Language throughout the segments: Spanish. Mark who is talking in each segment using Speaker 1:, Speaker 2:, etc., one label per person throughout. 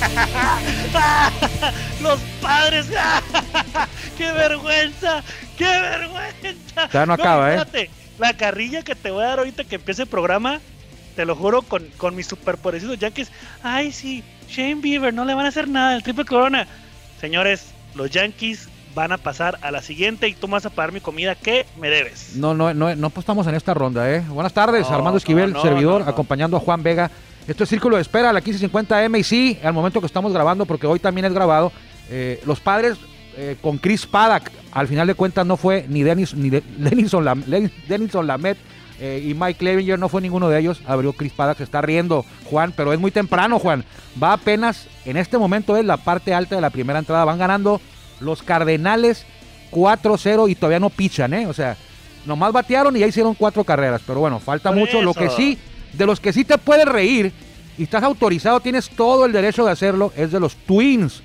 Speaker 1: Los padres. ¡Qué vergüenza! ¡Qué vergüenza!
Speaker 2: Ya no acaba, ¿eh?
Speaker 1: La carrilla que te voy a dar ahorita que empiece el programa, te lo juro, con, con mis superpodercitos Yankees. Ay, sí, Shane Bieber, no le van a hacer nada, el triple corona. Señores, los Yankees van a pasar a la siguiente y tú vas a pagar mi comida que me debes.
Speaker 2: No, no, no, no estamos en esta ronda, ¿eh? Buenas tardes, Armando Esquivel, servidor, acompañando a Juan Vega. Esto es Círculo de Espera, la 1550M y sí, al momento que estamos grabando, porque hoy también es grabado, eh, los padres eh, con Chris Paddock, al final de cuentas no fue ni Dennis, ni de, Denison, Lamet eh, y Mike Clevinger, no fue ninguno de ellos, abrió Chris Paddock, se está riendo Juan, pero es muy temprano Juan, va apenas, en este momento es la parte alta de la primera entrada, van ganando los Cardenales 4-0 y todavía no pichan, ¿eh? O sea, nomás batearon y ya hicieron cuatro carreras. Pero bueno, falta mucho. Lo que sí, de los que sí te puedes reír y estás autorizado, tienes todo el derecho de hacerlo, es de los Twins,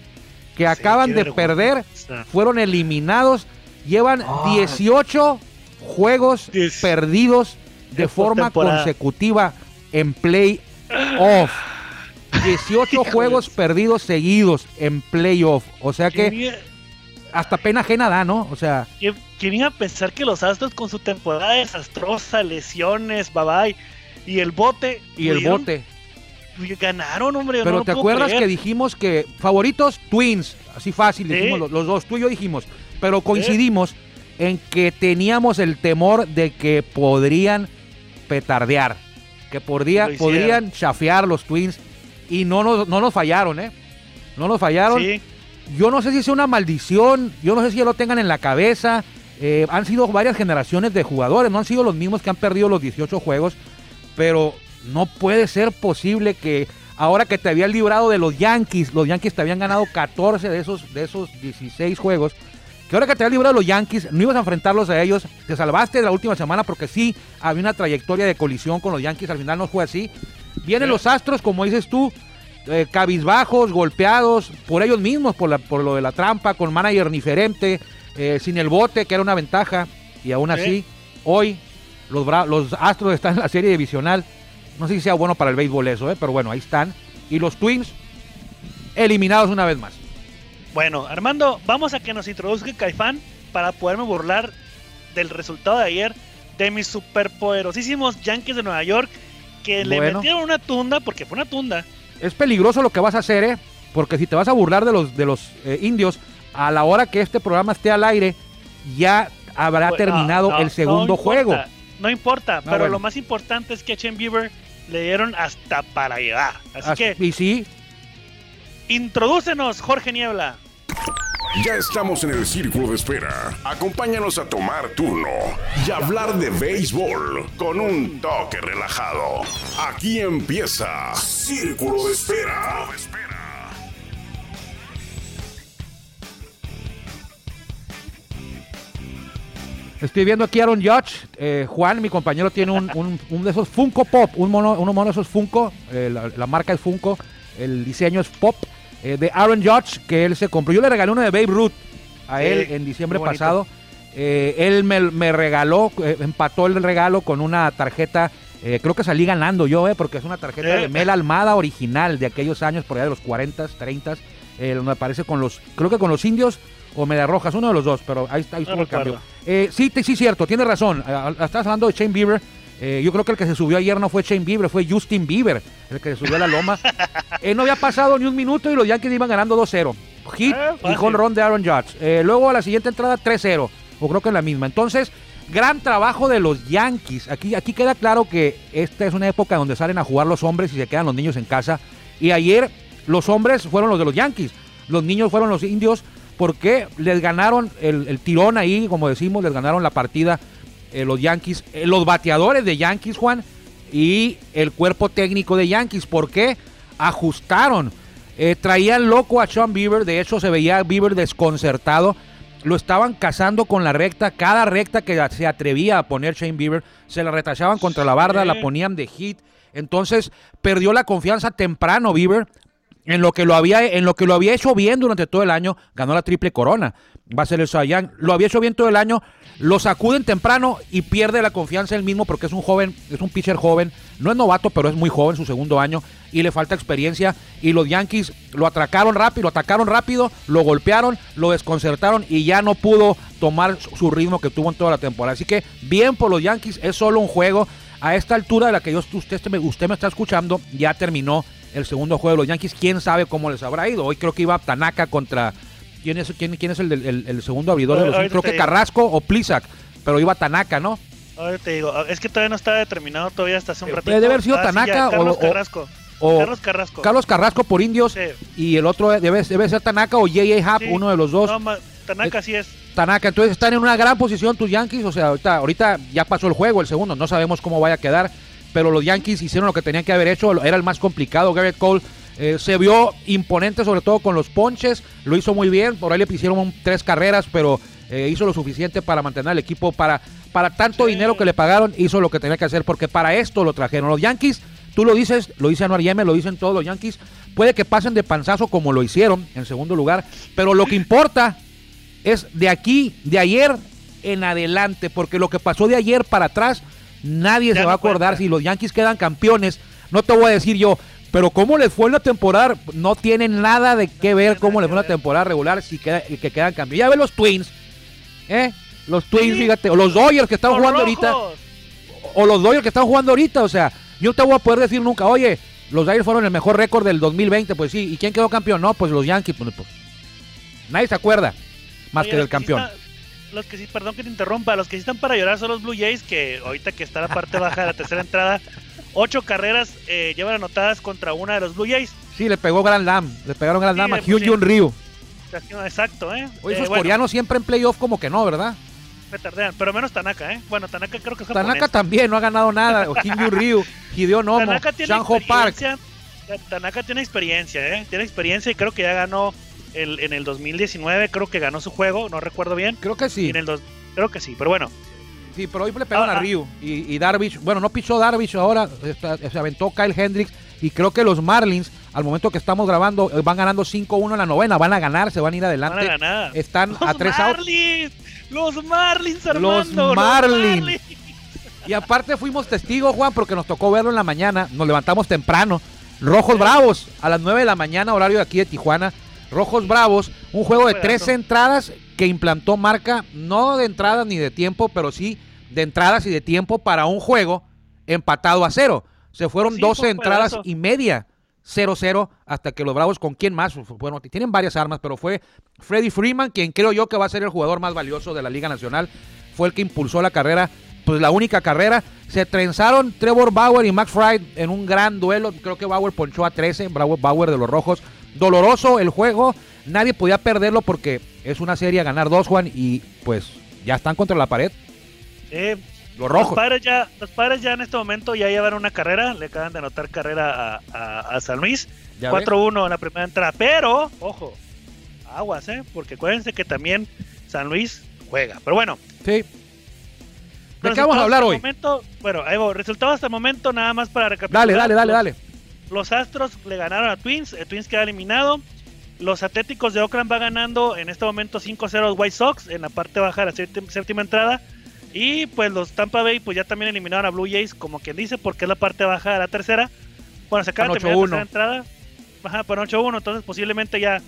Speaker 2: que acaban de perder, fueron eliminados, llevan 18 juegos perdidos de forma consecutiva en playoff. 18 juegos perdidos seguidos en playoff. O sea que hasta pena ajena da, ¿no? O sea.
Speaker 1: ¿Quién iba a pensar que los Astros con su temporada desastrosa, lesiones, bye bye, y el bote.
Speaker 2: Y el bote.
Speaker 1: Ganaron, hombre.
Speaker 2: Pero ¿te acuerdas que dijimos que favoritos Twins? Así fácil, dijimos los, dos, tú y yo dijimos. Pero coincidimos en que teníamos el temor de que podrían petardear. Que podrían chafear los Twins. Y no nos, no nos fallaron, ¿eh? No nos fallaron. Sí. Yo no sé si es una maldición, yo no sé si ya lo tengan en la cabeza. Eh, han sido varias generaciones de jugadores, no han sido los mismos que han perdido los 18 juegos, pero no puede ser posible que ahora que te habían librado de los Yankees, los Yankees te habían ganado 14 de esos, de esos 16 juegos, que ahora que te habían librado de los Yankees, no ibas a enfrentarlos a ellos, te salvaste de la última semana porque sí había una trayectoria de colisión con los Yankees, al final no fue así. Vienen los Astros, como dices tú, eh, cabizbajos, golpeados por ellos mismos, por, la, por lo de la trampa, con manager diferente, eh, sin el bote, que era una ventaja. Y aún así, hoy los, los Astros están en la serie divisional. No sé si sea bueno para el béisbol eso, eh, pero bueno, ahí están. Y los Twins eliminados una vez más.
Speaker 1: Bueno, Armando, vamos a que nos introduzca Caifán para poderme burlar del resultado de ayer de mis superpoderosísimos Yankees de Nueva York que le metieron una tunda, porque fue una tunda,
Speaker 2: es peligroso lo que vas a hacer, ¿eh? Porque si te vas a burlar de los, de los eh, indios, a la hora que este programa esté al aire, ya habrá pues, terminado el segundo juego.
Speaker 1: No importa, ah, pero lo más importante es que a Chen Bieber le dieron hasta para llegar. Así, que.
Speaker 2: Y sí.
Speaker 1: Introdúcenos, Jorge Niebla.
Speaker 3: Ya estamos en el círculo de espera. Acompáñanos a tomar turno y hablar de béisbol con un toque relajado. Aquí empieza Círculo de Espera.
Speaker 2: Estoy viendo aquí a Aaron Judge. Eh, Juan, mi compañero, tiene un, de esos Funko Pop, un mono, uno mono de esos Funko. Eh, la marca es Funko, el diseño es Pop eh, de Aaron Judge que él se compró. Yo le regalé uno de Babe Ruth a él en diciembre pasado. Eh, él me, regaló, eh, empató el regalo con una tarjeta. creo que salí ganando yo, porque es una tarjeta de Mel Almada original de aquellos años, por allá de los 40, 30, me aparece con los, creo que con los indios o Media Rojas, uno de los dos, pero ahí está, ahí el cambio. sí, sí, cierto, tiene razón. Estás hablando de Shane Bieber. Eh, yo creo que el que se subió ayer no fue Shane Bieber, fue Justin Bieber, el que se subió a la loma. Eh, no había pasado ni un minuto y los Yankees iban ganando 2-0. Hit y home run de Aaron Judge. Eh, luego a la siguiente entrada 3-0, o creo que es la misma. Entonces, gran trabajo de los Yankees. Aquí, aquí queda claro que esta es una época donde salen a jugar los hombres y se quedan los niños en casa. Y ayer los hombres fueron los de los Yankees, los niños fueron los indios porque les ganaron el, el tirón ahí, como decimos, les ganaron la partida eh, los Yankees, eh, los bateadores de Yankees, Juan, y el cuerpo técnico de Yankees. ¿Por qué? Ajustaron. Eh, traían loco a Sean Bieber, de hecho se veía Bieber desconcertado. Lo estaban cazando con la recta, cada recta que se atrevía a poner Shane Bieber, se la retachaban contra la barda, la ponían de hit. Entonces perdió la confianza temprano Bieber. En lo que lo había, en lo que lo había hecho bien durante todo el año, ganó la triple corona. Va a ser el Young. Lo había hecho bien todo el año, lo sacuden temprano y pierde la confianza él mismo porque es un joven, es un pitcher joven, no es novato, pero es muy joven, su segundo año, y le falta experiencia. Y los Yankees lo atracaron rápido, lo atacaron rápido, lo golpearon, lo desconcertaron y ya no pudo tomar su ritmo que tuvo en toda la temporada. Así que bien por los Yankees, es solo un juego. A esta altura de la que yo, usted, usted me está escuchando, ya terminó el segundo juego de los Yankees. Quién sabe cómo les habrá ido. Hoy creo que iba Tanaka contra. ¿Quién es, quién, quién es el, el, segundo abridor de los Creo que Carrasco o Plisak, pero iba Tanaka, ¿no?
Speaker 1: Ahora te digo, es que todavía no está determinado todavía hasta hace un ratito.
Speaker 2: Debe haber sido ah, Tanaka
Speaker 1: o, Carrasco.
Speaker 2: O Carlos Carrasco. Carlos Carrasco por Indios. Y el otro debe, debe ser Tanaka o J.A. Happ, uno de los dos.
Speaker 1: No, Tanaka sí es.
Speaker 2: Tanaka, entonces están en una gran posición tus Yankees. O sea, ahorita, ahorita ya pasó el juego, el segundo. No sabemos cómo vaya a quedar pero los Yankees hicieron lo que tenían que haber hecho, era el más complicado. Garrett Cole eh, se vio imponente, sobre todo con los ponches, lo hizo muy bien. Por ahí le pusieron tres carreras, pero eh, hizo lo suficiente para mantener al equipo. Para, para tanto dinero que le pagaron, hizo lo que tenía que hacer, porque para esto lo trajeron. Los Yankees, tú lo dices, lo dice Anuar Yeme, lo dicen todos los Yankees. Puede que pasen de panzazo como lo hicieron en segundo lugar, pero lo que importa es de aquí, de ayer en adelante, porque lo que pasó de ayer para atrás Nadie se va a acordar si los Yankees quedan campeones. No te voy a decir yo, pero cómo les fue en la temporada, no tienen nada de qué ver cómo les fue en la temporada regular si queda, que quedan campeones. Ya ve los Twins, ¿eh? Los Twins, fíjate, o los Dodgers que están jugando ahorita, o los Dodgers que están jugando ahorita, o sea, yo te voy a poder decir nunca, oye, los Dodgers fueron el mejor récord del 2020, pues sí, ¿y quién quedó campeón? No, pues los Yankees, pues, pues nadie se acuerda más que del campeón
Speaker 1: los que sí, perdón que te interrumpa, los que sí están para llorar son los Blue Jays, que ahorita que está la parte baja de la tercera entrada, ocho carreras eh, llevan anotadas contra una de los Blue Jays.
Speaker 2: Sí, le pegó Grand Lam, le pegaron Grand Lam a Hyun Jun Ryu.
Speaker 1: Exacto, ¿eh?
Speaker 2: Oye, esos eh, coreanos siempre en playoff como que no, ¿verdad?
Speaker 1: Me tardean, pero menos Tanaka, ¿eh? Bueno, Tanaka creo que es
Speaker 2: Tanaka también no ha ganado nada, o Hyun Jun Ryu, Hideo Nomo, Tanaka tiene Park.
Speaker 1: Tanaka tiene experiencia, ¿eh? Tiene experiencia y creo que ya ganó en el 2019 creo que ganó su juego, no recuerdo bien.
Speaker 2: Creo que sí.
Speaker 1: En el creo que sí, pero bueno.
Speaker 2: Sí, pero hoy le pegaron a ah, ah. Ryu y, y, Darvish, bueno, no pisó Darvish ahora, se aventó Kyle Hendricks y creo que los Marlins, al momento que estamos grabando, eh, van ganando 5-1 en la novena, van a ganar, se van a ir adelante.
Speaker 1: Van a ganar.
Speaker 2: Están a tres
Speaker 1: Marlins, Los Marlins,
Speaker 2: Los Marlins. Y aparte fuimos testigos, Juan, porque nos tocó verlo en la mañana, nos levantamos temprano. Rojos Bravos, a las 9 de la mañana, horario de aquí de Tijuana. Rojos Bravos, un juego de tres entradas que implantó marca, no de entradas ni de tiempo, pero sí de entradas y de tiempo para un juego empatado a cero. Se fueron 12 entradas y media, 0-0, hasta que los Bravos, ¿con quién más? Bueno, tienen varias armas, pero fue Freddy Freeman, quien creo yo que va a ser el jugador más valioso de la Liga Nacional. Fue el que impulsó la carrera, pues la única carrera. Se trenzaron Trevor Bauer y Max Fried en un gran duelo. Creo que Bauer ponchó a 13, Bauer de los Rojos doloroso el juego. Nadie podía perderlo porque es una serie a ganar dos, Juan, y pues ya están contra la pared. los rojos.
Speaker 1: Los padres, ya, los padres ya en este momento ya llevan una carrera, le acaban de anotar carrera a, San Luis. 4-1 en la primera entrada, pero, ojo, aguas, ¿eh? Porque acuérdense que también San Luis juega. Pero bueno.
Speaker 2: Sí. ¿De qué vamos a hablar hoy?
Speaker 1: Momento, bueno, va, resultado hasta el momento, nada más para recapitular.
Speaker 2: Dale, dale, dale, dale.
Speaker 1: Los Astros le ganaron a Twins, el Twins queda eliminado. Los Atléticos de Oakland va ganando en este momento 5-0 los White Sox en la parte baja de la séptima, entrada. Y pues los Tampa Bay pues ya también eliminaron a Blue Jays, como quien dice, porque es la parte baja de la tercera. Bueno, se acaba de terminar la tercera entrada. Baja por 8-1, entonces posiblemente ya,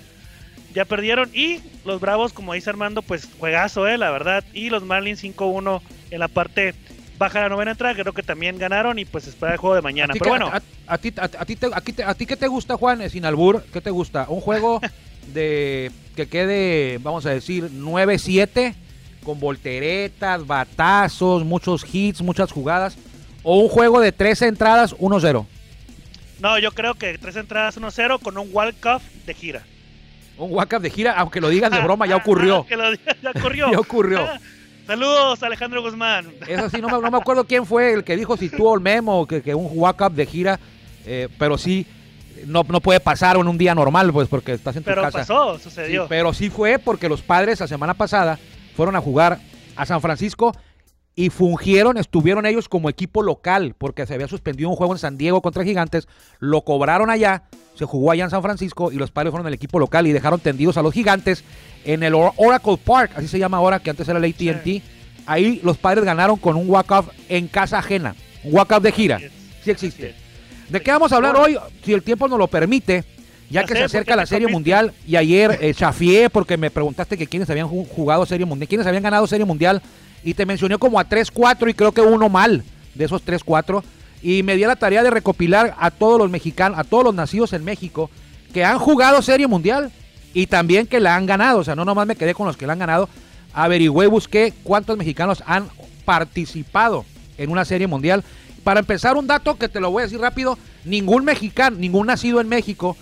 Speaker 1: ya perdieron. Y los Bravos, como dice Armando, pues juegazo, eh, la verdad. Y los Marlins 5-1 en la parte baja la novena entrada, creo que también ganaron y pues espera el juego de mañana. Pero bueno.
Speaker 2: A, ti, a, ti a, ti qué te gusta, Juan, sin albur? ¿Qué te gusta? ¿Un juego de que quede, vamos a decir, 9-7 con volteretas, batazos, muchos hits, muchas jugadas? ¿O un juego de tres entradas, 1-0?
Speaker 1: No, yo creo que tres entradas 1-0 con un Cup de gira.
Speaker 2: Un Cup de gira, aunque lo digas de broma, ya ocurrió.
Speaker 1: ya ocurrió.
Speaker 2: ya ocurrió.
Speaker 1: Saludos, Alejandro Guzmán.
Speaker 2: Eso sí, no me, no me acuerdo quién fue el que dijo si tuvo el memo, que, que un walk-up de gira, eh, pero sí, no, no puede pasar en un día normal, pues, porque estás en tu
Speaker 1: casa.
Speaker 2: Pero
Speaker 1: pasó, sucedió.
Speaker 2: pero sí fue porque los padres la semana pasada fueron a jugar a San Francisco y fungieron, estuvieron ellos como equipo local, porque se había suspendido un juego en San Diego contra Gigantes, lo cobraron allá, se jugó allá en San Francisco y los padres fueron el equipo local y dejaron tendidos a los Gigantes en el Oracle Park, así se llama ahora, que antes era el AT&T. Ahí los padres ganaron con un walk-off en casa ajena, un walk-off de gira. Sí existe. ¿De qué vamos a hablar hoy? Si el tiempo nos lo permite, ya que se acerca la Serie Mundial y ayer eh, chafié porque me preguntaste que quiénes habían jugado Serie Mundial, quiénes habían ganado Serie Mundial y te mencioné como a 3, 4 y creo que uno mal de esos 3, 4. Y me di la tarea de recopilar a todos los mexicanos, a todos los nacidos en México que han jugado Serie Mundial y también que la han ganado. O sea, no nomás me quedé con los que la han ganado. Averigüé, busqué cuántos mexicanos han participado en una Serie Mundial. Para empezar, un dato que te lo voy a decir rápido: ningún mexicano, ningún nacido en México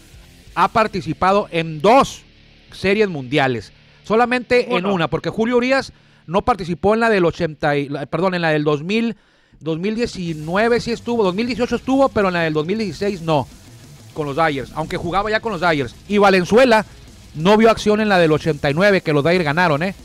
Speaker 2: ha participado en dos series mundiales. Solamente en una, porque Julio Urias no participó en la del 80, perdón, en la del 2000, 2019 sí estuvo, 2018 estuvo, pero en la del 2016 no, con los Dyers, aunque jugaba ya con los Dyers. Y Valenzuela no vio acción en la del 89, que los Dyers ganaron, ¿eh?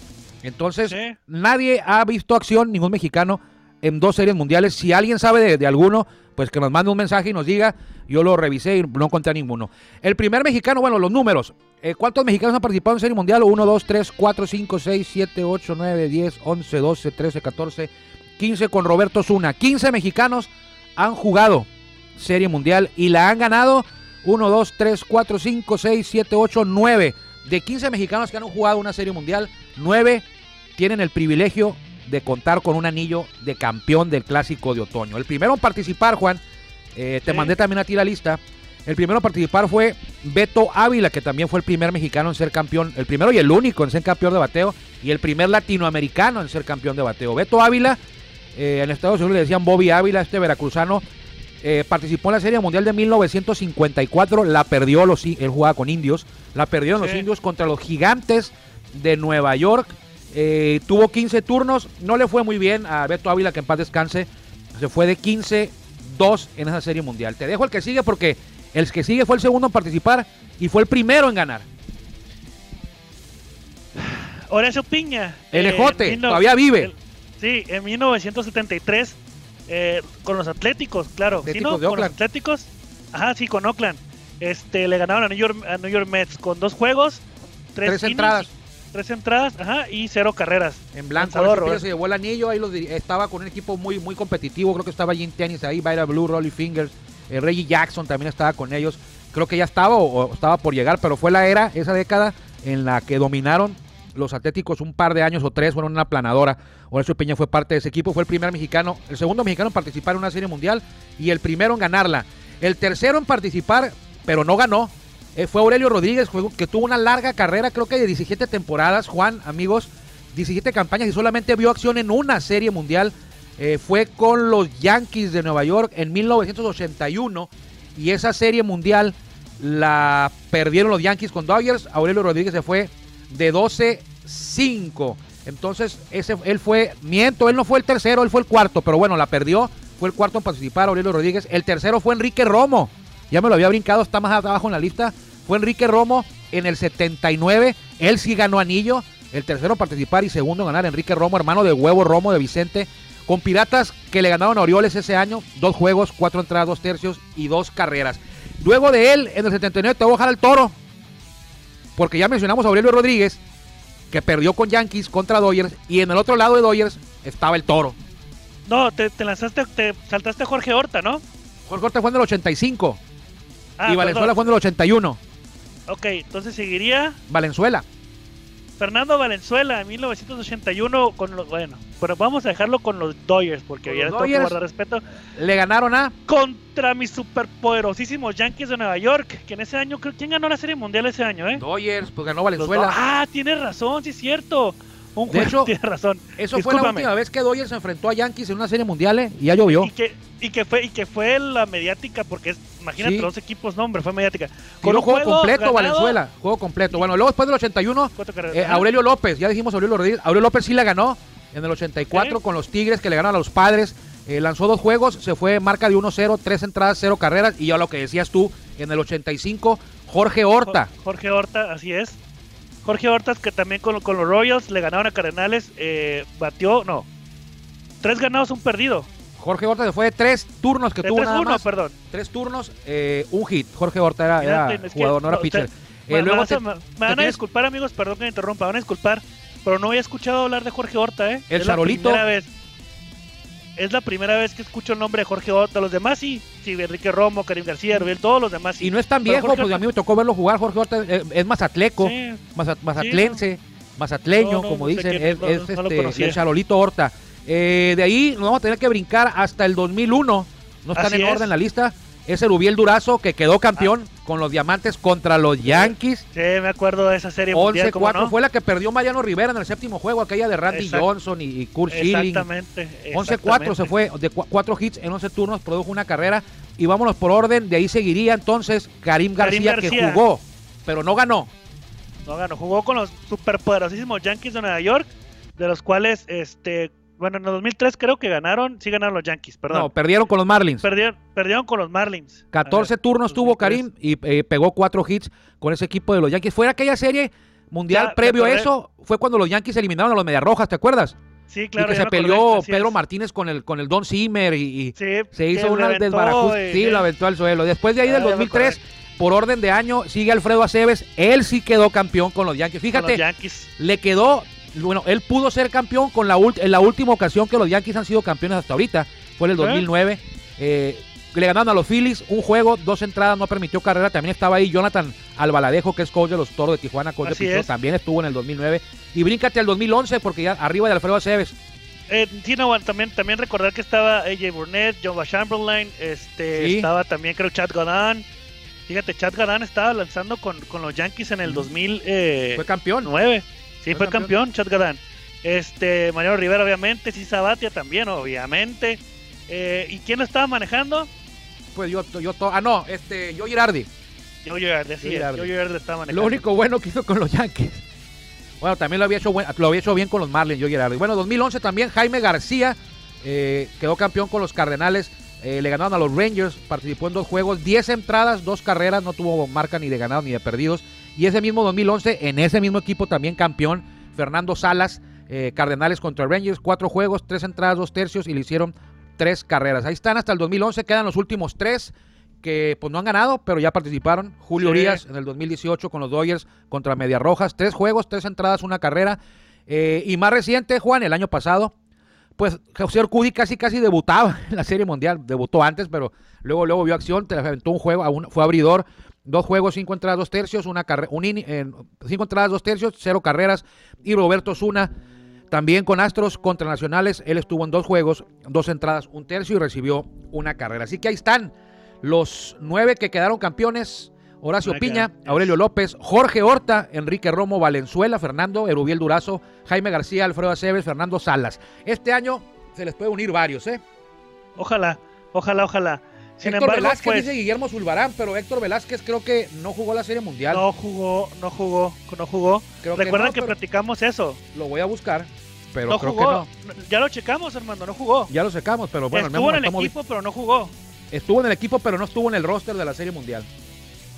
Speaker 2: Entonces, nadie ha visto acción, ningún mexicano, en dos series mundiales. Si alguien sabe de, de, alguno, pues que nos mande un mensaje y nos diga. Yo lo revisé y no encontré ninguno. El primer mexicano, bueno, los números. Eh, ¿Cuántos mexicanos han participado en Serie Mundial? 1, 2, 3, 4, 5, 6, 7, 8, 9, 10, 11, 12, 13, 14, 15 con Roberto Zuna. 15 mexicanos han jugado Serie Mundial y la han ganado 1, 2, 3, 4, 5, 6, 7, 8, 9. De 15 mexicanos que han jugado una Serie Mundial, 9 tienen el privilegio de contar con un anillo de campeón del Clásico de Otoño. El primero en participar, Juan, eh, te mandé también a ti la lista el primero a participar fue Beto Ávila, que también fue el primer mexicano en ser campeón, el primero y el único en ser campeón de bateo, y el primer latinoamericano en ser campeón de bateo. Beto Ávila, eh, en Estados Unidos le decían Bobby Ávila, este veracruzano, eh, participó en la Serie Mundial de 1954, la perdió, los, él jugaba con indios, la perdió en los indios contra los gigantes de Nueva York. Eh, tuvo 15 turnos, no le fue muy bien a Beto Ávila, que en paz descanse, se fue de 15-2 en esa Serie Mundial. Te dejo el que sigue porque el que sigue fue el segundo en participar y fue el primero en ganar.
Speaker 1: Horacio Piña.
Speaker 2: El ejote, todavía vive.
Speaker 1: sí, en 1973, eh, con los Atléticos, claro. ¿Sí, no? Con los Atléticos. Ajá, sí, con Oakland. Este, le ganaron a New York, a New York Mets con dos juegos, tres, entradas. Tres entradas, ajá, y cero carreras.
Speaker 2: En blanco, se llevó el anillo, ahí estaba con un equipo muy, muy competitivo, creo que estaba Jim Tennis ahí, Byra Blue, Rolly Fingers, eh, Reggie Jackson también estaba con ellos. Creo que ya estaba o, estaba por llegar, pero fue la era, esa década, en la que dominaron los Atléticos un par de años o tres, fueron una planadora. Horacio Peña fue parte de ese equipo, fue el primer mexicano, el segundo mexicano en participar en una serie mundial y el primero en ganarla. El tercero en participar, pero no ganó, eh, fue Aurelio Rodríguez, que tuvo una larga carrera, creo que de 17 temporadas, Juan, amigos, 17 campañas y solamente vio acción en una serie mundial eh, fue con los Yankees de Nueva York en 1981 y esa serie mundial la perdieron los Yankees con Dodgers. Aurelio Rodríguez se fue de 12-5. Entonces, ese, él fue, miento, él no fue el tercero, él fue el cuarto, pero bueno, la perdió. Fue el cuarto en participar, Aurelio Rodríguez. El tercero fue Enrique Romo. Ya me lo había brincado, está más abajo en la lista. Fue Enrique Romo en el 79. Él sí ganó anillo. El tercero participar y segundo ganar, Enrique Romo, hermano de Huevo Romo de Vicente con Piratas que le ganaron a Orioles ese año, dos juegos, cuatro entradas, dos tercios y dos carreras. Luego de él, en el 79, te voy a bajar al toro, porque ya mencionamos a Aurelio Rodríguez, que perdió con Yankees contra Dodgers, y en el otro lado de Dodgers estaba el toro.
Speaker 1: No, te, lanzaste, te saltaste a Jorge Horta, ¿no?
Speaker 2: Jorge Horta fue en el 85. Ah, y Valenzuela fue en el 81.
Speaker 1: Ok, entonces seguiría.
Speaker 2: Valenzuela.
Speaker 1: Fernando Valenzuela en 1981 con los, bueno, pero vamos a dejarlo con los Dodgers porque ya tengo que guardar respeto.
Speaker 2: Le ganaron a
Speaker 1: contra mis superpoderosísimos Yankees de Nueva York, que en ese año creo quién ganó la Serie Mundial ese año, ¿eh?
Speaker 2: Dodgers, pues ganó Valenzuela.
Speaker 1: ah, tienes razón, sí es cierto. Un de hecho, tiene razón.
Speaker 2: Eso fue la última vez que Dodgers se enfrentó a Yankees en una serie mundial ¿eh? y ya llovió.
Speaker 1: Y que, y que fue y que fue la mediática porque es, imagínate los equipos, no hombre, fue mediática.
Speaker 2: Con un juego, completo Valenzuela, juego completo. Bueno, luego después del 81 eh, Aurelio López, ya dijimos Aurelio Rodríguez, Aurelio López sí la ganó en el 84 con los Tigres que le ganaron a los Padres. Eh, lanzó dos juegos, se fue marca de 1-0, tres entradas, cero carreras y ya lo que decías tú en el 85 Jorge Horta.
Speaker 1: Jorge Horta, así es. Jorge Hortas, que también con, los Royals le ganaron a Cardenales, eh, batió, no. tres ganados, un perdido.
Speaker 2: Jorge Horta fue de tres turnos que
Speaker 1: De
Speaker 2: tuvo nada
Speaker 1: 3-1,
Speaker 2: más.
Speaker 1: perdón.
Speaker 2: Tres turnos, eh, un hit. Jorge Horta era, era
Speaker 1: que-
Speaker 2: jugador, no era pitcher.
Speaker 1: usted-
Speaker 2: Eh,
Speaker 1: me,
Speaker 2: luego
Speaker 1: vas a-
Speaker 2: te-
Speaker 1: me- me
Speaker 2: te
Speaker 1: van a disculpar, amigos, perdón que me interrumpa, van a disculpar, pero no había escuchado hablar de Jorge Horta, ¿eh?
Speaker 2: El
Speaker 1: es la
Speaker 2: Charolito.
Speaker 1: primera vez. Es la primera vez que escucho el nombre de Jorge Horta. Los demás sí, sí, Enrique Romo, Karim García, Rubén, todos los demás sí.
Speaker 2: Y no es tan viejo,
Speaker 1: Jorge
Speaker 2: pues a mí me tocó verlo jugar. Jorge Horta eh, es mazatleco,
Speaker 1: Sí,
Speaker 2: maza- mazatlense, mazatleño,
Speaker 1: No, no,
Speaker 2: como dicen,
Speaker 1: quién,
Speaker 2: es, es, este, el Charolito Horta. Eh, de ahí nos vamos a tener que brincar hasta el 2001. No están
Speaker 1: Así
Speaker 2: en
Speaker 1: es.
Speaker 2: orden la lista. Es el Ubiel Durazo que quedó campeón con los Diamantes contra los Yankees.
Speaker 1: sí, me acuerdo de esa serie mundial, ¿cómo
Speaker 2: 11-4
Speaker 1: no?
Speaker 2: fue la que perdió Mariano Rivera en el séptimo juego, aquella de Randy. Johnson y, y Kurt Schilling.
Speaker 1: Exactamente.
Speaker 2: 11-4 se
Speaker 1: exactamente.
Speaker 2: fue, de cu- cuatro hits en 11 turnos, produjo una carrera. Y vámonos por orden, de ahí seguiría entonces Karim García,
Speaker 1: Karim
Speaker 2: que
Speaker 1: García.
Speaker 2: jugó, pero no ganó.
Speaker 1: No ganó, jugó con los superpoderosísimos Yankees de Nueva York, de los cuales, este, bueno, en el 2003 creo que ganaron, sí ganaron los Yankees, perdón.
Speaker 2: No, perdieron con los Marlins.
Speaker 1: perdieron, perdieron con los Marlins.
Speaker 2: 14
Speaker 1: A ver,
Speaker 2: turnos tuvo
Speaker 1: 2003.
Speaker 2: Karim y eh, pegó cuatro hits con ese equipo de los Yankees. Fue aquella serie mundial
Speaker 1: Ya,
Speaker 2: previo a eso, fue cuando los Yankees eliminaron a los Mediarrojas, ¿te acuerdas?
Speaker 1: Sí, claro.
Speaker 2: y que se
Speaker 1: acordé,
Speaker 2: peleó Pedro
Speaker 1: es.
Speaker 2: Martínez con el, con el Don Zimmer y, y
Speaker 1: Sí,
Speaker 2: se hizo una desbarajuste. Sí, lo aventó al suelo. Después de ahí
Speaker 1: Ah,
Speaker 2: del
Speaker 1: ya me
Speaker 2: 2003, por orden de año, sigue Alfredo Aceves. Él sí quedó campeón con los Yankees. Fíjate,
Speaker 1: los Yankees.
Speaker 2: le quedó, bueno, él pudo ser campeón con la en la última ocasión que los Yankees han sido campeones hasta ahorita, fue en el
Speaker 1: ¿Eh?
Speaker 2: 2009. Eh, le ganaron a los Phillies un juego, dos entradas, no permitió carrera. También estaba ahí Jonathan Albaladejo, que es coach de los Toros de Tijuana, coach de
Speaker 1: Así es.
Speaker 2: también estuvo en el 2009. Y bríncate al 2011, porque ya arriba de Alfredo Aceves.
Speaker 1: Eh, sí, no, también, también recordar que estaba AJ Burnett, John Chamberlain, este,
Speaker 2: Sí.
Speaker 1: estaba también creo Chad Gadan. Fíjate, Chad Gadan estaba lanzando con, con los Yankees en el 2009.
Speaker 2: Fue campeón.
Speaker 1: Sí,
Speaker 2: Fue campeón.
Speaker 1: Chad Gadan. Este, Mariano Rivera, obviamente, sí, Sabatia también, obviamente. Eh, ¿Y quién lo estaba manejando?
Speaker 2: Pues yo, yo, to- ah, no, este, yo Girardi.
Speaker 1: Yo Girardi,
Speaker 2: Joe
Speaker 1: es,
Speaker 2: Girardi.
Speaker 1: Estaba manejando.
Speaker 2: Lo único bueno que hizo con los Yankees. Bueno, también lo había hecho, buen- lo había hecho bien con los Marlins, yo Girardi. Bueno, 2011 también Jaime García eh, quedó campeón con los Cardenales. eh, le ganaron a los Rangers, participó en dos juegos, 10 entradas, dos carreras, no tuvo marca ni de ganados ni de perdidos. Y ese mismo 2011, en ese mismo equipo también campeón, Fernando Salas, eh, Cardenales contra Rangers, cuatro juegos, tres entradas, dos tercios y le hicieron tres carreras. Ahí están hasta el 2011, quedan los últimos tres que pues no han ganado, pero ya participaron. Julio
Speaker 1: Sí.
Speaker 2: Urias en el 2018 con los Dodgers contra Medias Rojas, tres juegos, tres entradas, una carrera. Eh, y más reciente, Juan, el año pasado, pues José Orcudi casi casi debutaba en la Serie Mundial, debutó antes, pero luego luego vio acción, te aventó un juego, fue abridor, dos juegos, cinco entradas, dos tercios, una un cinco entradas, dos tercios, cero carreras. Y Roberto Zuna también con Astros contra Nacionales, él estuvo en dos juegos, dos entradas, un tercio y recibió una carrera. Así que ahí están los nueve que quedaron campeones. Horacio
Speaker 1: Nueve
Speaker 2: Piña. Aurelio López, Jorge Horta, Enrique Romo, Valenzuela, Fernando, Erubiel Durazo, Jaime García, Alfredo Aceves, Fernando Salas. Este año se les puede unir varios, ¿eh?
Speaker 1: Ojalá, ojalá, ojalá. Sin
Speaker 2: Héctor
Speaker 1: embargo,
Speaker 2: Velázquez
Speaker 1: pues,
Speaker 2: dice Guillermo Zulbarán, pero Héctor Velázquez creo que no jugó la Serie Mundial.
Speaker 1: no jugó, no jugó, no jugó.
Speaker 2: Creo que
Speaker 1: Recuerdan
Speaker 2: no,
Speaker 1: que,
Speaker 2: pero
Speaker 1: platicamos eso.
Speaker 2: Lo voy a buscar, pero
Speaker 1: no
Speaker 2: creo
Speaker 1: jugó.
Speaker 2: que no.
Speaker 1: Ya lo checamos, hermano, no jugó.
Speaker 2: Ya lo secamos, pero bueno,
Speaker 1: estuvo en el equipo, pero no jugó.
Speaker 2: estuvo en el equipo, pero no estuvo en el roster de la Serie Mundial.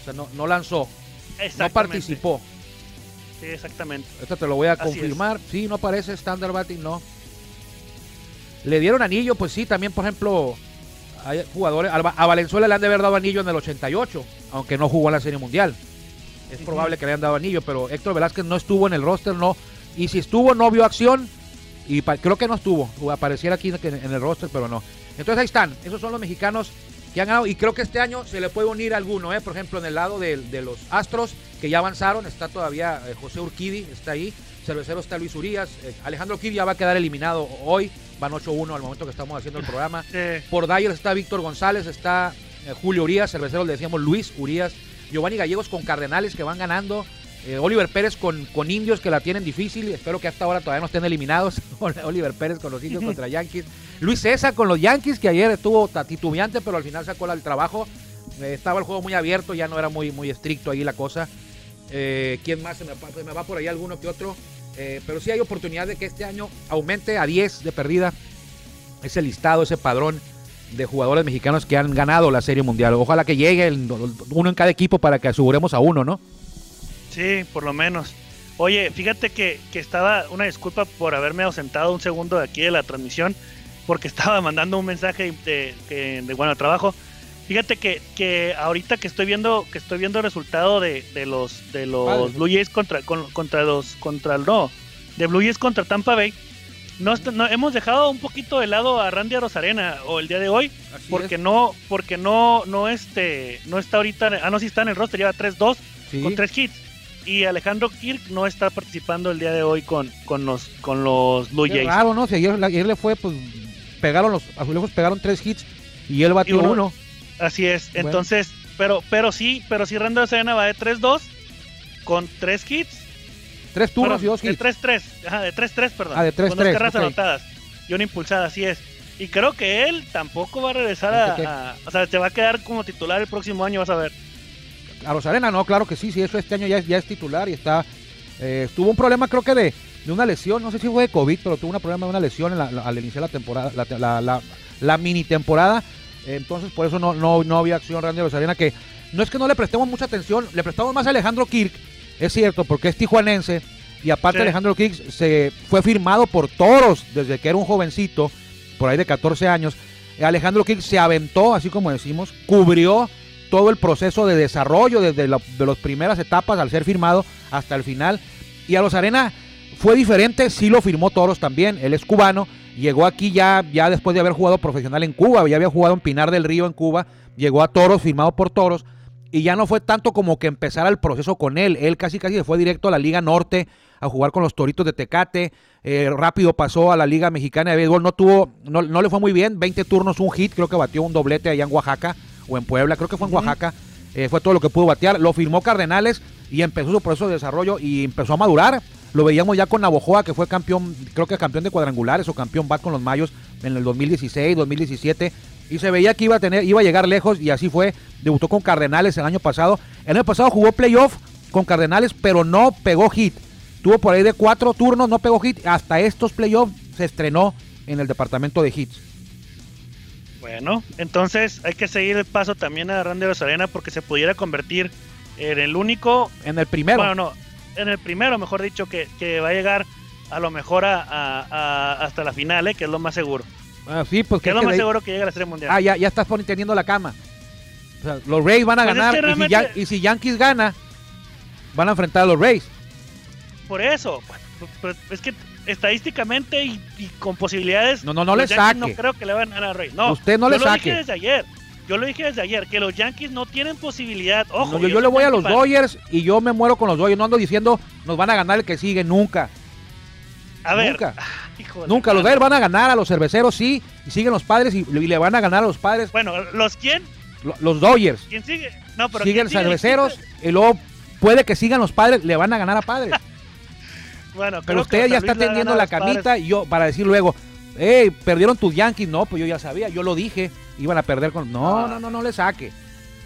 Speaker 2: O sea, no, no lanzó, no participó.
Speaker 1: Sí, exactamente.
Speaker 2: Esto te lo voy a
Speaker 1: Así es.
Speaker 2: confirmar. Sí, no aparece Standard Batting, no. Le dieron anillo, pues sí, también, por ejemplo, hay jugadores. A Valenzuela le han de haber dado anillo en el 88, aunque no jugó en la Serie Mundial. Es probable que le hayan dado anillo, pero Héctor Velázquez no estuvo en el roster, no. Y si estuvo, no vio acción. Y creo que no estuvo. Apareciera aquí en, el roster, pero no. Entonces ahí están. Esos son los mexicanos que han ganado. Y creo que este año se le puede unir alguno, ¿eh? Por ejemplo, en el lado de, de los Astros, que ya avanzaron, está todavía eh, José Urquidi, está ahí. Cervecero está Luis Urias. eh, Alejandro Urquidi ya va a quedar eliminado hoy. Van 8-1 al momento que estamos haciendo el programa.
Speaker 1: Sí.
Speaker 2: Por Dyer está Víctor González, está eh, Julio Urias, cervecero le decíamos Luis Urias, Giovanni Gallegos con Cardenales que van ganando, eh, Oliver Pérez con, con Indios que la tienen difícil, espero que hasta ahora todavía no estén eliminados, Oliver Pérez con los Indios contra Yankees, Luis César con los Yankees que ayer estuvo titubeante pero al final sacó el trabajo, Eh, estaba el juego muy abierto, ya no era muy, muy estricto ahí la cosa. Eh, ¿Quién más? Se me, pa- se me va por ahí alguno que otro. Eh, pero sí hay oportunidad de que este año aumente a 10 de perdida ese listado, ese padrón de jugadores mexicanos que han ganado la Serie Mundial. Ojalá que llegue uno en cada equipo para que aseguremos a uno, ¿no?
Speaker 1: Sí, por lo menos. Oye, fíjate que, que estaba, una disculpa por haberme ausentado un segundo de aquí de la transmisión. porque estaba mandando un mensaje de, de, de bueno trabajo. Fíjate que, que ahorita que estoy viendo que estoy viendo el resultado de, de los de los
Speaker 2: Padres.
Speaker 1: Blue Jays contra con- contra los contra no de Blue Jays contra Tampa Bay. No, está- no- hemos dejado un poquito de lado a Randy Rosarena o el día de hoy
Speaker 2: Así
Speaker 1: porque
Speaker 2: es.
Speaker 1: no porque no no este no está ahorita ah no sí está en el roster lleva 3-2
Speaker 2: Sí.
Speaker 1: con tres hits y Alejandro Kirk no está participando el día de hoy con con los con los Blue Jays.
Speaker 2: raro, ¿no? Si ayer, ayer le fue, pues pegaron los azulejos, pegaron tres hits y él batió
Speaker 1: Y uno-
Speaker 2: uno.
Speaker 1: Así es.
Speaker 2: Bueno.
Speaker 1: Entonces, pero pero sí, pero sí Randy Rosarena va de 3-2 con tres hits
Speaker 2: Tres turnos
Speaker 1: Perdón,
Speaker 2: y dos
Speaker 1: de
Speaker 2: hits.
Speaker 1: 3-3, ajá, de 3-3, perdón.
Speaker 2: Ah, de 3-3,
Speaker 1: Con dos carreras
Speaker 2: ok.
Speaker 1: anotadas y una impulsada, así es. Y creo que él tampoco va a regresar
Speaker 2: ¿Este
Speaker 1: a, a- O sea, se va a quedar como titular el próximo año, vas a ver.
Speaker 2: A Rosarena, no, claro que sí, sí, eso este año ya, es- ya es titular y está. eh, tuvo un problema, creo que de, de una lesión, no sé si fue de COVID, pero tuvo un problema de una lesión en la- la- al iniciar la temporada, la- la mini temporada. Entonces, por eso no, no, no había acción Randy Rosarena, que no es que no le prestemos mucha atención, le prestamos más a Alejandro Kirk, es cierto, porque es tijuanense. Y aparte,
Speaker 1: Sí.
Speaker 2: Alejandro Kirk se fue firmado por toros desde que era un jovencito, por ahí de 14 años. Alejandro Kirk se aventó, así como decimos, cubrió todo el proceso de desarrollo desde la- de las primeras etapas al ser firmado hasta el final. Y a los Arena fue diferente, sí lo firmó Toros también, él es cubano, llegó aquí ya, ya después de haber jugado profesional en Cuba, ya había jugado en Pinar del Río en Cuba, llegó a Toros, firmado por Toros, y ya no fue tanto como que empezara el proceso con él, él casi casi se fue directo a la Liga Norte a jugar con los Toritos de Tecate, eh, rápido pasó a la Liga Mexicana de Béisbol, no tuvo, no, no le fue muy bien, 20 turnos, un hit, creo que batió un doblete allá en Oaxaca o en Puebla, creo que fue en. Oaxaca, eh, fue todo lo que pudo batear, lo firmó Cardenales y empezó su proceso de desarrollo y empezó a madurar. Lo veíamos ya con Navojoa, que fue campeón, creo que campeón de cuadrangulares o campeón bat con los Mayos en el 2016, 2017. Y se veía que iba a tener, iba a llegar lejos y así fue. Debutó con Cardenales el año pasado. El año pasado jugó playoff con Cardenales, pero no pegó hit. Tuvo por ahí de cuatro turnos, no pegó hit. Hasta estos playoffs se estrenó en el departamento de hits.
Speaker 1: Bueno, entonces hay que seguir el paso también a Randy Rosarena porque se pudiera convertir en el único,
Speaker 2: En el primero.
Speaker 1: bueno, no, en el primero, mejor dicho, que, que va a llegar a lo mejor a, a- a- hasta la final, ¿eh? que es lo más seguro.
Speaker 2: Ah, sí, pues
Speaker 1: Que es lo
Speaker 2: que
Speaker 1: más
Speaker 2: de-
Speaker 1: seguro que llegue a la Serie Mundial.
Speaker 2: Ah, ya, ya estás teniendo la cama. O sea, los Rays van a
Speaker 1: Pues es
Speaker 2: ganar y, si y Yankees gana, van a enfrentar a los Rays.
Speaker 1: Por eso, pues, es que estadísticamente y, y con posibilidades.
Speaker 2: No, no, no le saque.
Speaker 1: No creo que le van a ganar a Reyes. No,
Speaker 2: Usted no le saque.
Speaker 1: dije desde ayer. Yo lo dije desde ayer, que los Yankees no tienen posibilidad. Ojo,
Speaker 2: No, yo, yo le voy a los
Speaker 1: fan.
Speaker 2: Dodgers y yo me muero con los Dodgers. No ando diciendo nos van a ganar el que sigue, nunca.
Speaker 1: A ver,
Speaker 2: Nunca.
Speaker 1: ah,
Speaker 2: Nunca. Los. Dodgers van a ganar a los cerveceros, sí. Y siguen los padres y, y le van a ganar a los padres.
Speaker 1: Bueno, ¿los quién?
Speaker 2: Lo- Los Dodgers.
Speaker 1: ¿Quién sigue? No, pero
Speaker 2: Siguen cerveceros y luego puede que sigan los padres, le van a ganar a padres.
Speaker 1: Bueno,
Speaker 2: Pero usted ya está tendiendo la camita y yo, para decir luego, hey, perdieron tus Yankees. No, pues yo ya sabía, yo lo dije, iban a perder con. No,
Speaker 1: Ah.
Speaker 2: no, no, no le saque.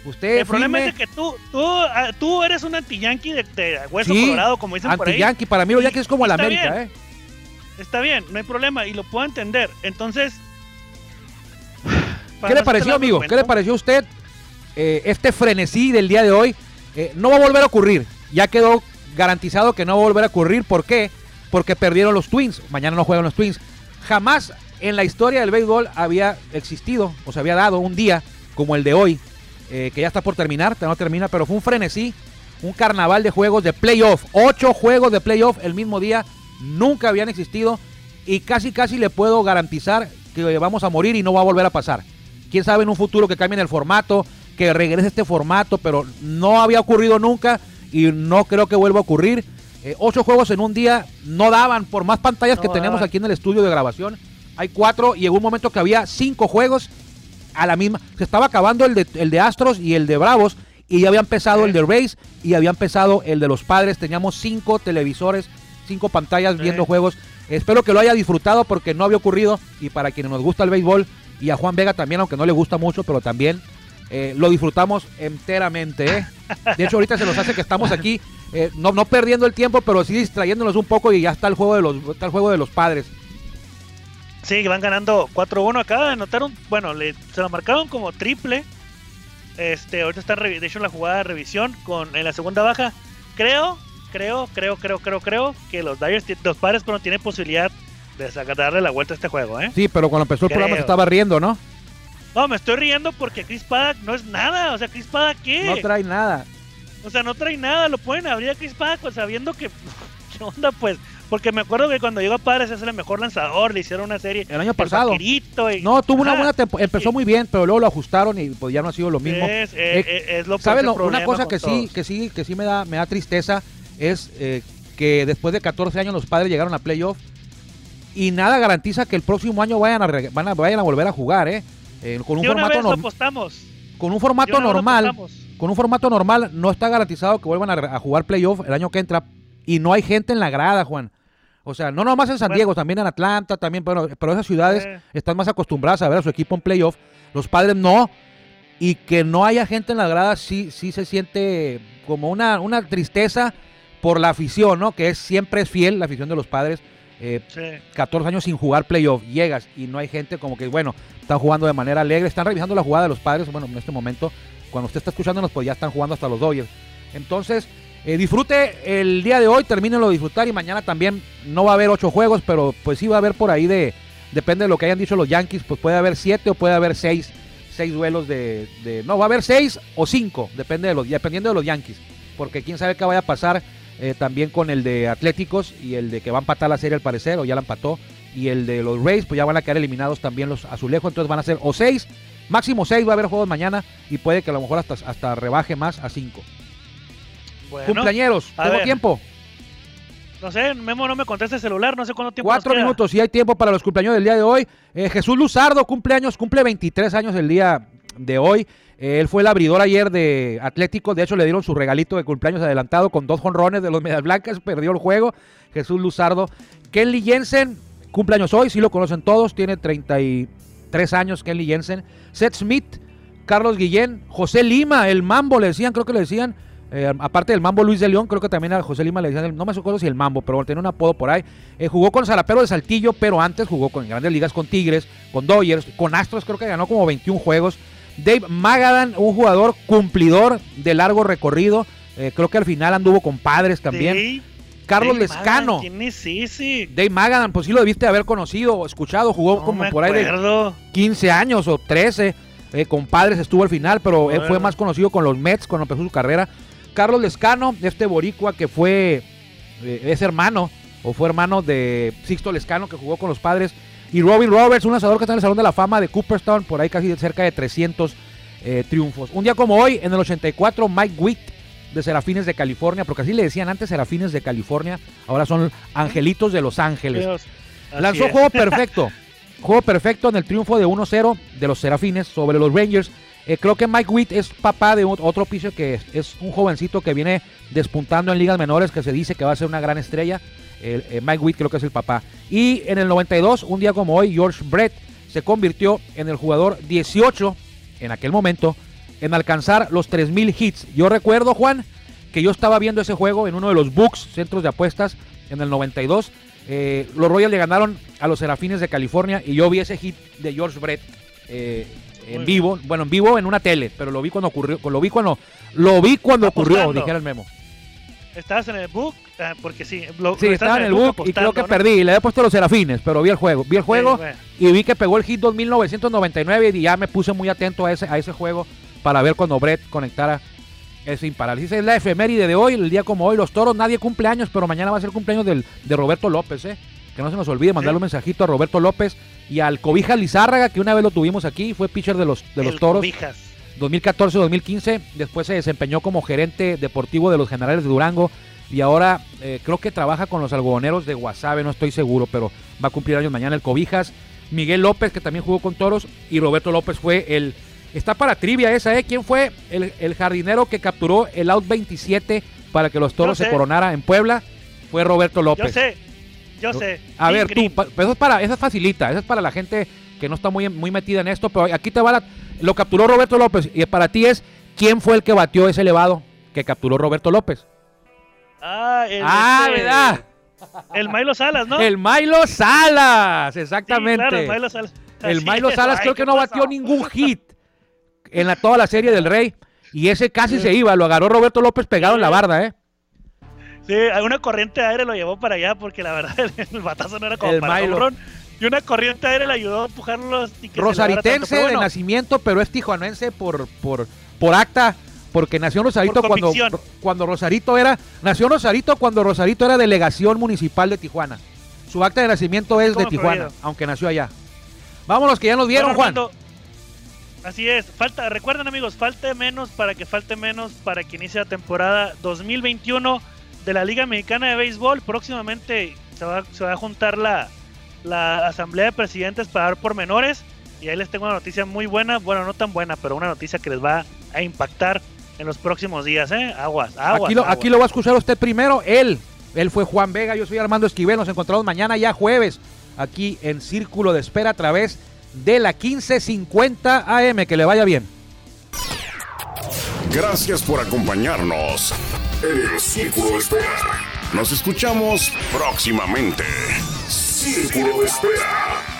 Speaker 2: Usted
Speaker 1: El problema
Speaker 2: firme,
Speaker 1: es de que tú, tú, ah, tú eres un anti-yankee de, de hueso
Speaker 2: Sí,
Speaker 1: colorado, como dicen por ahí.
Speaker 2: anti-Yankee. Para mí los Yankees es como el América,
Speaker 1: bien.
Speaker 2: ¿eh?
Speaker 1: Está bien, no hay problema y lo puedo entender. Entonces.
Speaker 2: ¿Qué le pareció, amigo? ¿Qué le pareció a usted eh, este frenesí del día de hoy? Eh, no va a volver a ocurrir. Ya quedó garantizado que no va a volver a ocurrir. ¿Por qué? Porque perdieron los Twins. Mañana no juegan los Twins. Jamás en la historia del béisbol había existido o se había dado un día como el de hoy, eh, que ya está por terminar, no termina, pero fue un frenesí, un carnaval de juegos de playoff. Ocho juegos de playoff el mismo día. Nunca habían existido y casi casi le puedo garantizar que vamos a morir y no va a volver a pasar. Quién sabe en un futuro que cambien el formato, que regrese este formato, pero no había ocurrido nunca y no creo que vuelva a ocurrir. Eh, ocho juegos en un día no daban, por más pantallas
Speaker 1: No
Speaker 2: que tenemos aquí en el estudio de grabación. Hay cuatro y en un momento que había cinco juegos a la misma. Se estaba acabando el de, el de Astros y el de Bravos y ya había empezado
Speaker 1: Sí.
Speaker 2: el de Rays y había empezado el de los Padres. Teníamos cinco televisores, cinco pantallas
Speaker 1: Sí.
Speaker 2: viendo juegos. Espero que lo haya disfrutado porque no había ocurrido y para quienes nos gusta el béisbol y a Juan Vega también, aunque no le gusta mucho, pero también eh, lo disfrutamos enteramente. ¿eh? De hecho, ahorita se nos hace que estamos aquí, eh, no, no perdiendo el tiempo, pero sí distrayéndonos un poco y ya está el juego de los, está el juego de los padres.
Speaker 1: Sí, van ganando 4-1. Acaba de anotar un. Bueno, le, se lo marcaron como triple. Este, ahorita está de hecho la jugada de revisión con en la segunda baja. Creo, creo, creo, creo, creo, creo que los Dyers, los padres, pero tienen posibilidad de sacarle la vuelta a este juego, ¿eh?
Speaker 2: Sí, pero cuando empezó el programa
Speaker 1: Creo.
Speaker 2: se estaba riendo, ¿no?
Speaker 1: No, me estoy riendo porque Chris Paddock no es nada. O sea, Chris Paddock, ¿qué?
Speaker 2: No trae nada.
Speaker 1: O sea, no trae nada. Lo pueden abrir a Chris Paddock pues, sabiendo que. ¿Qué onda, pues? Porque me acuerdo que cuando llegó a Padres es el mejor lanzador. Le hicieron una serie.
Speaker 2: El año pasado.
Speaker 1: y-
Speaker 2: No, tuvo una buena temporada. Empezó muy bien, pero luego lo ajustaron y pues ya no ha sido lo mismo.
Speaker 1: Es, eh,
Speaker 2: Eh,
Speaker 1: eh, es lo
Speaker 2: ¿Sabes? una cosa que sí, que sí, que sí me da, me da tristeza es eh, que después de 14 años los padres llegaron a playoff y nada garantiza que el próximo año vayan a, van a, vayan a volver a jugar, ¿eh? Eh, con un
Speaker 1: una
Speaker 2: formato
Speaker 1: vez lo
Speaker 2: norm-
Speaker 1: apostamos.
Speaker 2: con un formato normal, con un formato normal no está garantizado que vuelvan a, jugar playoff el año que entra y no hay gente en la grada, Juan. O sea, no nomás en San
Speaker 1: Bueno.
Speaker 2: Diego, también en Atlanta, también, bueno, pero esas ciudades
Speaker 1: Eh.
Speaker 2: están más acostumbradas a ver a su equipo en playoff. Los padres no. Y que no haya gente en la grada sí, sí se siente como una, una tristeza por la afición, ¿no? Que es, siempre es fiel la afición de los padres. Eh,
Speaker 1: Sí.
Speaker 2: 14 años sin jugar playoff, llegas y no hay gente como que, bueno, están jugando de manera alegre, están revisando la jugada de los padres, bueno, en este momento, cuando usted está escuchándonos, pues ya están jugando hasta los Dodgers. Entonces, eh, disfrute el día de hoy, termínelo de disfrutar y mañana también no va a haber ocho juegos, pero pues sí va a haber por ahí de, depende de lo que hayan dicho los Yankees, pues puede haber siete o puede haber seis, seis duelos de, de- no, va a haber seis o cinco, depende de los, dependiendo de los Yankees, porque quién sabe qué vaya a pasar eh, también con el de Atléticos y el de que va a empatar la serie al parecer, o ya la empató, y el de los Rays, pues ya van a quedar eliminados también los azulejos, entonces van a ser o seis, máximo seis, va a haber juegos mañana y puede que a lo mejor hasta, hasta rebaje más a cinco.
Speaker 1: Bueno,
Speaker 2: Cumpleañeros, tengo
Speaker 1: ver.
Speaker 2: tiempo.
Speaker 1: no sé, Memo no me contesta el celular, no sé cuánto tiempo nos
Speaker 2: Cuatro
Speaker 1: queda.
Speaker 2: minutos, y hay tiempo para los cumpleaños del día de hoy. Eh, Jesús Luzardo, cumpleaños, cumple 23 años el día de hoy. Él fue el abridor ayer de Atlético, de hecho le dieron su regalito de cumpleaños adelantado con dos jonrones de los Medias Blancas, perdió el juego. Jesús Luzardo. Kenley Jensen, cumpleaños hoy, sí lo conocen todos, tiene 33 años Kenley Jensen. Seth Smith, Carlos Guillén, José Lima, el Mambo le decían, creo que le decían, eh, aparte del Mambo Luis de León, creo que también a José Lima le decían, no me acuerdo si el Mambo, pero tenía un apodo por ahí. Eh, jugó con Zarapero de Saltillo, pero antes jugó con grandes ligas con Tigres, con Dodgers, con Astros, creo que ganó como 21 juegos. Dave Magadan, un jugador cumplidor de largo recorrido, eh, creo que al final anduvo con padres también.
Speaker 1: Sí.
Speaker 2: Carlos
Speaker 1: Dave
Speaker 2: Lescano.
Speaker 1: Magan, ¿Quién es ese?
Speaker 2: Dave Magadan, pues sí lo debiste haber conocido o escuchado, jugó
Speaker 1: No
Speaker 2: como por ahí de
Speaker 1: acuerdo.
Speaker 2: 15 años o 13. eh, con padres estuvo al final, pero él fue más conocido con los Mets cuando empezó su carrera. Carlos Lescano, este boricua que fue, eh, es hermano, o fue hermano de Sixto Lescano que jugó con los padres. Y Robin Roberts, un asador que está en el Salón de la Fama de Cooperstown, por ahí casi cerca de 300 eh, triunfos. Un día como hoy, en el 84, Mike Witt de Serafines de California, porque así le decían antes Serafines de California, ahora son Angelitos de Los Ángeles.
Speaker 1: Dios.
Speaker 2: Lanzó
Speaker 1: es.
Speaker 2: juego perfecto. juego perfecto en el triunfo de 1-0 de los Serafines sobre los Rangers. Eh, creo que Mike Witt es papá de ot- otro pitcher que es, es un jovencito que viene despuntando en ligas menores, que se dice que va a ser una gran estrella. El- eh, Mike Witt creo que es el papá. Y en el 92, un día como hoy, George Brett se convirtió en el jugador 18 en aquel momento en alcanzar los 3.000 hits. Yo recuerdo, Juan, que yo estaba viendo ese juego en uno de los books, centros de apuestas, en el 92. Eh, los Royals le ganaron a los Serafines de California y yo vi ese hit de George Brett eh, en vivo, bueno, en vivo en una tele, pero lo vi cuando ocurrió, lo vi cuando, lo vi cuando ocurrió, dijera el memo.
Speaker 1: ¿Estabas en el book? Ah, porque sí. lo-
Speaker 2: Sí, estaba en el book y creo que
Speaker 1: ¿no?
Speaker 2: perdí. Le había puesto los Serafines, pero vi el juego. Vi el juego
Speaker 1: Sí, bueno.
Speaker 2: y vi que pegó el hit 2999 y ya me puse muy atento a ese, a ese juego para ver cuando Brett conectara ese imparable. Dice, es la efeméride de hoy, el día como hoy. Los toros, nadie cumple años, pero mañana va a ser cumpleaños del, de Roberto López, ¿eh? Que no se nos olvide mandarle
Speaker 1: Sí.
Speaker 2: un mensajito a Roberto López y al Cobija Lizárraga, que una vez lo tuvimos aquí, fue pitcher de los, de los
Speaker 1: El
Speaker 2: toros.
Speaker 1: Cobijas.
Speaker 2: 2014-2015, después se desempeñó como gerente deportivo de los Generales de Durango y ahora eh, creo que trabaja con los algodoneros de Guasave, no estoy seguro, pero va a cumplir años mañana el Cobijas. Miguel López, que también jugó con Toros, y Roberto López fue el... Está para trivia esa, ¿eh? ¿Quién fue el, el jardinero que capturó el out 27 para que los Toros se coronara en Puebla? Fue Roberto López.
Speaker 1: Yo sé. Yo sé.
Speaker 2: A ver, tú, pa- pero eso es para, esa es facilita, esa es para la gente que no está muy, muy metida en esto, pero aquí te va la, lo capturó Roberto López y para ti es quién fue el que batió ese elevado que capturó Roberto López.
Speaker 1: Ah, el,
Speaker 2: ah,
Speaker 1: este,
Speaker 2: ¿verdad?
Speaker 1: El Milo Salas, ¿no?
Speaker 2: El Milo Salas,
Speaker 1: Sí,
Speaker 2: exactamente.
Speaker 1: claro, el Milo Salas.
Speaker 2: El Milo. Salas
Speaker 1: Ay,
Speaker 2: creo
Speaker 1: ¿qué
Speaker 2: que no
Speaker 1: pasó?
Speaker 2: batió ningún hit en la, toda la serie del Rey y ese casi se iba, lo agarró Roberto López pegado en la barda, ¿eh?
Speaker 1: Sí, una corriente de aire lo llevó para allá porque la verdad el batazo no era como
Speaker 2: El
Speaker 1: para
Speaker 2: Milo.
Speaker 1: Y una corriente aire le ayudó a empujarlos. Y que se
Speaker 2: Rosaritense
Speaker 1: tanto. Pero
Speaker 2: de
Speaker 1: bueno,
Speaker 2: nacimiento, pero es tijuanense por, por, por acta, porque nació Rosarito
Speaker 1: Por
Speaker 2: cuando, cuando Rosarito era, nació Rosarito cuando Rosarito era delegación municipal de Tijuana. Su acta de nacimiento es de Tijuana, aunque nació allá. Vámonos que ya nos vieron,
Speaker 1: bueno,
Speaker 2: Juan.
Speaker 1: Así es, falta, recuerden amigos, falte menos para que falte menos para que inicie la temporada 2021 de la Liga Mexicana de Béisbol. Próximamente se va, se va a juntar la, la Asamblea de Presidentes para dar pormenores. Y ahí les tengo una noticia muy buena, bueno, no tan buena, pero una noticia que les va a impactar en los próximos días, ¿eh? Aguas, aguas.
Speaker 2: Aquí lo,
Speaker 1: aguas.
Speaker 2: aquí lo va a escuchar usted primero, él. Él fue Juan Vega, yo soy Armando Esquivel. Nos encontramos mañana ya jueves aquí en Círculo de Espera a través de la 1550 AM. Que le vaya bien.
Speaker 3: Gracias por acompañarnos en el Círculo de Espera. Nos escuchamos próximamente. Círculo de Espera.